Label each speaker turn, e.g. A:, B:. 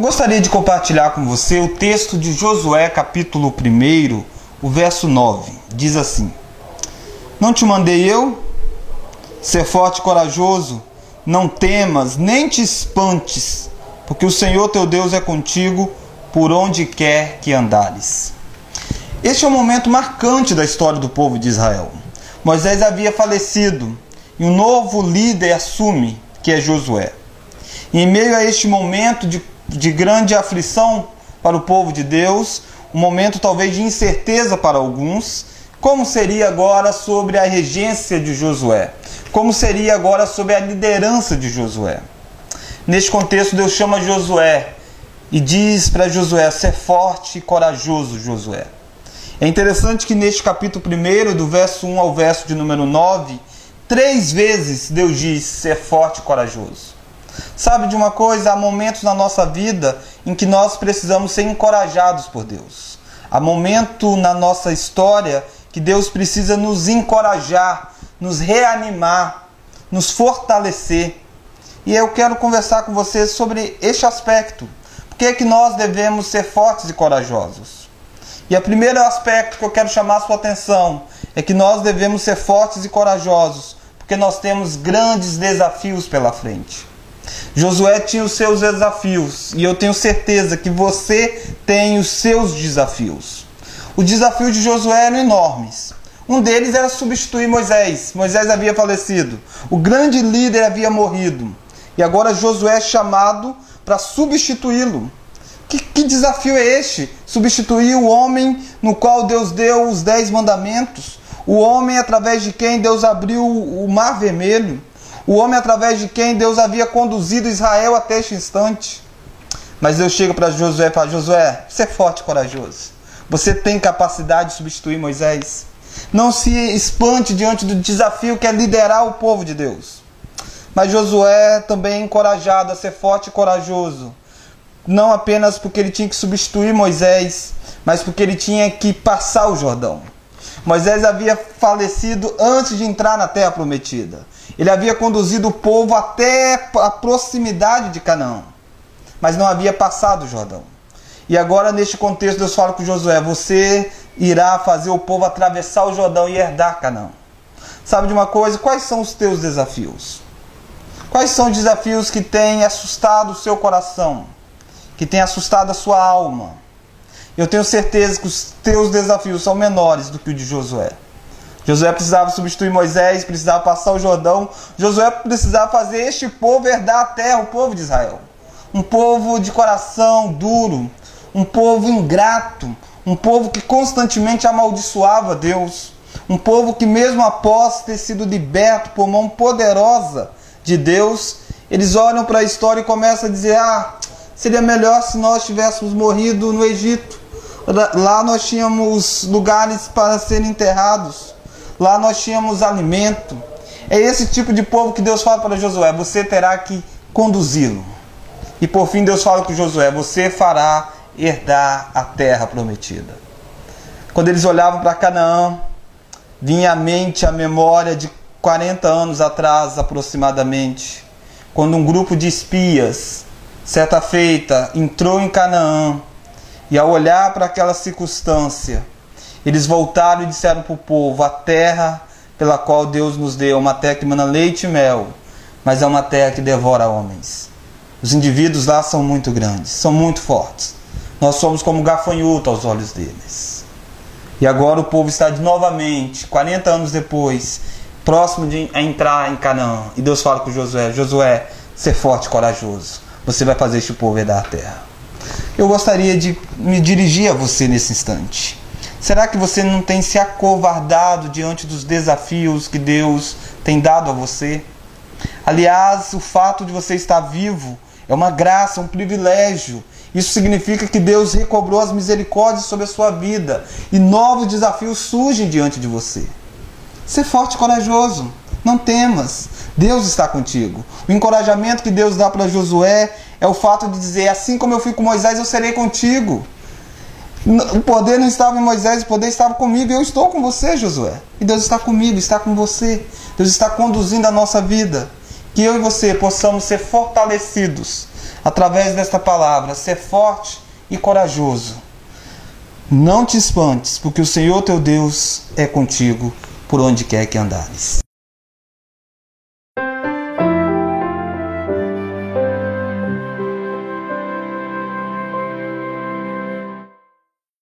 A: Eu gostaria de compartilhar com você o texto de Josué, capítulo 1, o verso 9. Diz assim: Não te mandei eu? Ser forte e corajoso, não temas, nem te espantes, porque o Senhor teu Deus é contigo por onde quer que andares. Este é um momento marcante da história do povo de Israel. Moisés havia falecido e um novo líder assume, que é Josué. E em meio a este momento de de grande aflição para o povo de Deus, um momento talvez de incerteza para alguns. Como seria agora sobre a regência de Josué? Como seria agora sobre a liderança de Josué? Neste contexto, Deus chama Josué e diz para Josué: ser forte e corajoso, Josué. É interessante que neste capítulo 1, do verso 1 ao verso de número 9, três vezes Deus diz ser forte e corajoso. Sabe de uma coisa? Há momentos na nossa vida em que nós precisamos ser encorajados por Deus. Há momento na nossa história que Deus precisa nos encorajar, nos reanimar, nos fortalecer. E eu quero conversar com você sobre este aspecto. Por que, é que nós devemos ser fortes e corajosos? E o primeiro aspecto que eu quero chamar a sua atenção é que nós devemos ser fortes e corajosos, porque nós temos grandes desafios pela frente. Josué tinha os seus desafios e eu tenho certeza que você tem os seus desafios. Os desafios de Josué eram enormes. Um deles era substituir Moisés. Moisés havia falecido. O grande líder havia morrido. E agora Josué é chamado para substituí-lo. Que, que, desafio é este? Substituir o homem no qual Deus deu os dez mandamentos. O homem através de quem Deus abriu o mar vermelho o homem através de quem Deus havia conduzido Israel até este instante. Mas Deus chega para Josué e fala: Josué, você é forte e corajoso. Você tem capacidade de substituir Moisés. Não se espante diante do desafio que é liderar o povo de Deus. Mas Josué também é encorajado a ser forte e corajoso. Não apenas porque ele tinha que substituir Moisés, mas porque ele tinha que passar o Jordão. Moisés havia falecido antes de entrar na terra prometida. Ele havia conduzido o povo até a proximidade de Canaã, mas não havia passado o Jordão. E agora, neste contexto, Deus fala com Josué: Você irá fazer o povo atravessar o Jordão e herdar Canaã. Sabe de uma coisa? Quais são os teus desafios? Quais são os desafios que têm assustado o seu coração? Que têm assustado a sua alma? Eu tenho certeza que os teus desafios são menores do que o de Josué. Josué precisava substituir Moisés, precisava passar o Jordão. Josué precisava fazer este povo herdar a terra, o povo de Israel. Um povo de coração duro, um povo ingrato, um povo que constantemente amaldiçoava Deus. Um povo que, mesmo após ter sido liberto por mão poderosa de Deus, eles olham para a história e começam a dizer: Ah, seria melhor se nós tivéssemos morrido no Egito. Lá nós tínhamos lugares para serem enterrados. Lá nós tínhamos alimento. É esse tipo de povo que Deus fala para Josué: você terá que conduzi-lo. E por fim, Deus fala com Josué: você fará herdar a terra prometida. Quando eles olhavam para Canaã, vinha à mente a memória de 40 anos atrás aproximadamente, quando um grupo de espias, certa feita, entrou em Canaã e ao olhar para aquela circunstância, eles voltaram e disseram para o povo: a terra pela qual Deus nos deu, uma terra que manda leite e mel, mas é uma terra que devora homens. Os indivíduos lá são muito grandes, são muito fortes. Nós somos como gafanhoto aos olhos deles. E agora o povo está de novamente, 40 anos depois, próximo de entrar em Canaã. E Deus fala com Josué: Josué, ser forte e corajoso. Você vai fazer este povo herdar a terra. Eu gostaria de me dirigir a você nesse instante. Será que você não tem se acovardado diante dos desafios que Deus tem dado a você? Aliás, o fato de você estar vivo é uma graça, um privilégio. Isso significa que Deus recobrou as misericórdias sobre a sua vida e novos desafios surgem diante de você. Ser forte e corajoso, não temas, Deus está contigo. O encorajamento que Deus dá para Josué é o fato de dizer: assim como eu fui com Moisés, eu serei contigo. O poder não estava em Moisés, o poder estava comigo. Eu estou com você, Josué. E Deus está comigo, está com você. Deus está conduzindo a nossa vida. Que eu e você possamos ser fortalecidos através desta palavra: ser forte e corajoso. Não te espantes, porque o Senhor teu Deus é contigo por onde quer que andares.